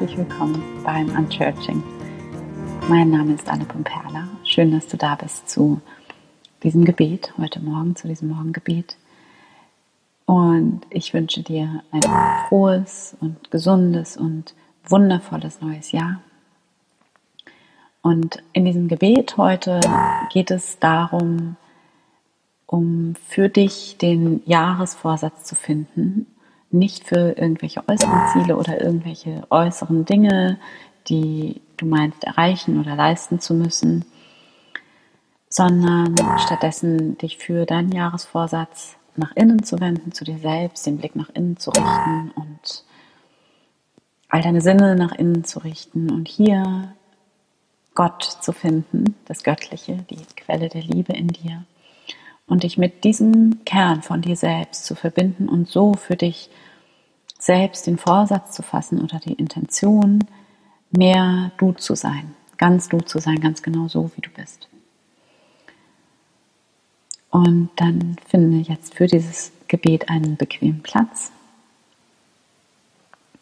herzlich willkommen beim Unchurching. Mein Name ist Anne Pomperla. Schön, dass du da bist zu diesem Gebet, heute Morgen, zu diesem Morgengebet. Und ich wünsche dir ein frohes und gesundes und wundervolles neues Jahr. Und in diesem Gebet heute geht es darum, um für dich den Jahresvorsatz zu finden, nicht für irgendwelche äußeren Ziele oder irgendwelche äußeren Dinge, die du meinst erreichen oder leisten zu müssen, sondern stattdessen dich für deinen Jahresvorsatz nach innen zu wenden, zu dir selbst, den Blick nach innen zu richten und all deine Sinne nach innen zu richten und hier Gott zu finden, das Göttliche, die Quelle der Liebe in dir und dich mit diesem Kern von dir selbst zu verbinden und so für dich selbst den Vorsatz zu fassen oder die Intention, mehr du zu sein, ganz du zu sein, ganz genau so, wie du bist. Und dann finde jetzt für dieses Gebet einen bequemen Platz.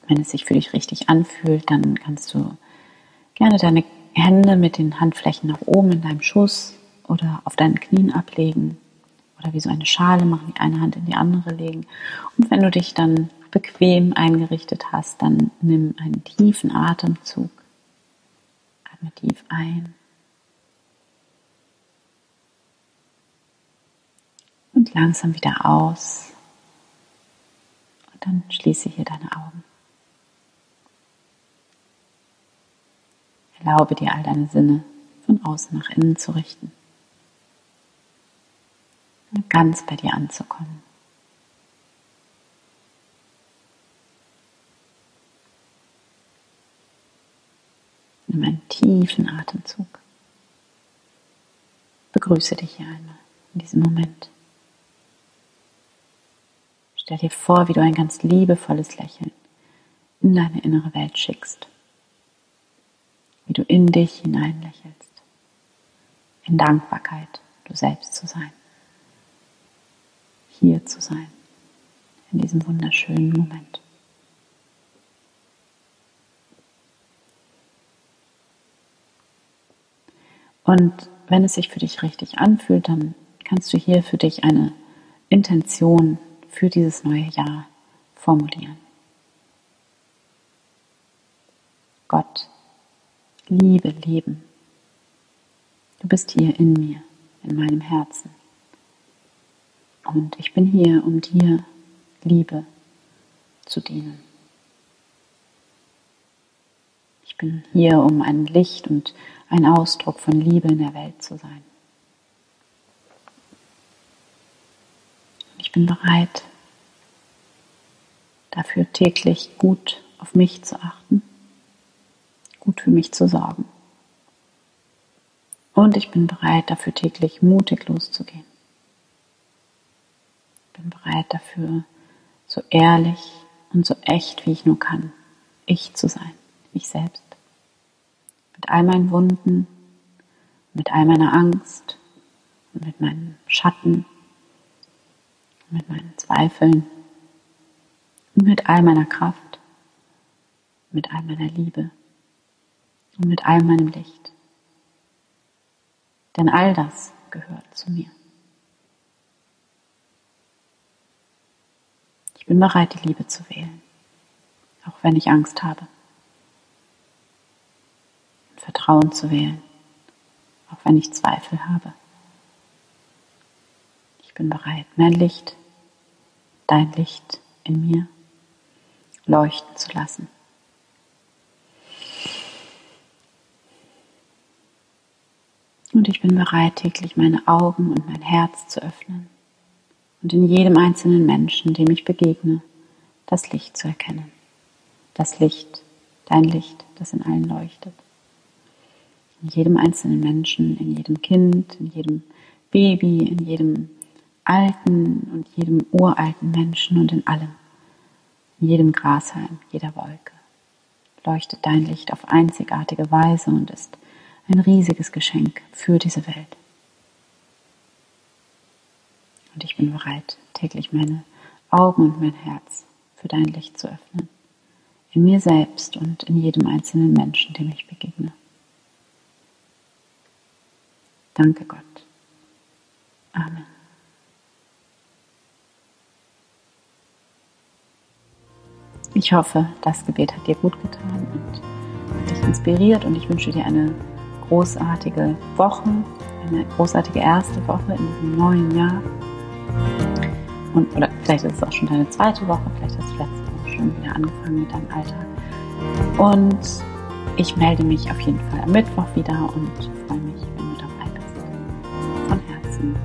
Wenn es sich für dich richtig anfühlt, dann kannst du gerne deine Hände mit den Handflächen nach oben in deinem Schoß oder auf deinen Knien ablegen oder wie so eine Schale machen, die eine Hand in die andere legen. Und wenn du dich dann bequem eingerichtet hast, dann nimm einen tiefen Atemzug. Atme tief ein. Und langsam wieder aus. Und dann schließe hier deine Augen. Erlaube dir all deine Sinne von außen nach innen zu richten ganz bei dir anzukommen. Nimm einen tiefen Atemzug. Begrüße dich hier einmal in diesem Moment. Stell dir vor, wie du ein ganz liebevolles Lächeln in deine innere Welt schickst. Wie du in dich hinein lächelst. In Dankbarkeit, du selbst zu sein hier zu sein, in diesem wunderschönen Moment. Und wenn es sich für dich richtig anfühlt, dann kannst du hier für dich eine Intention für dieses neue Jahr formulieren. Gott, Liebe, Leben, du bist hier in mir, in meinem Herzen. Und ich bin hier, um dir Liebe zu dienen. Ich bin hier, um ein Licht und ein Ausdruck von Liebe in der Welt zu sein. Ich bin bereit, dafür täglich gut auf mich zu achten, gut für mich zu sorgen. Und ich bin bereit, dafür täglich mutig loszugehen bin bereit dafür, so ehrlich und so echt wie ich nur kann, ich zu sein, ich selbst. Mit all meinen Wunden, mit all meiner Angst mit meinen Schatten, mit meinen Zweifeln mit all meiner Kraft, mit all meiner Liebe und mit all meinem Licht. Denn all das gehört zu mir. Bin bereit, die Liebe zu wählen, auch wenn ich Angst habe. Und Vertrauen zu wählen, auch wenn ich Zweifel habe. Ich bin bereit, mein Licht, dein Licht in mir leuchten zu lassen. Und ich bin bereit, täglich meine Augen und mein Herz zu öffnen und in jedem einzelnen Menschen, dem ich begegne, das Licht zu erkennen. Das Licht, dein Licht, das in allen leuchtet. In jedem einzelnen Menschen, in jedem Kind, in jedem Baby, in jedem alten und jedem uralten Menschen und in allem, in jedem Grashalm, jeder Wolke, leuchtet dein Licht auf einzigartige Weise und ist ein riesiges Geschenk für diese Welt. Und ich bin bereit, täglich meine Augen und mein Herz für dein Licht zu öffnen. in mir selbst und in jedem einzelnen Menschen, dem ich begegne. Danke Gott. Amen. Ich hoffe, das Gebet hat dir gut getan und dich inspiriert und ich wünsche dir eine großartige Woche, eine großartige erste Woche in diesem neuen Jahr. Und, oder vielleicht ist es auch schon deine zweite Woche, vielleicht hast du letzte Woche schon wieder angefangen mit deinem Alltag. Und ich melde mich auf jeden Fall am Mittwoch wieder und freue mich, wenn du dabei bist. Von Herzen.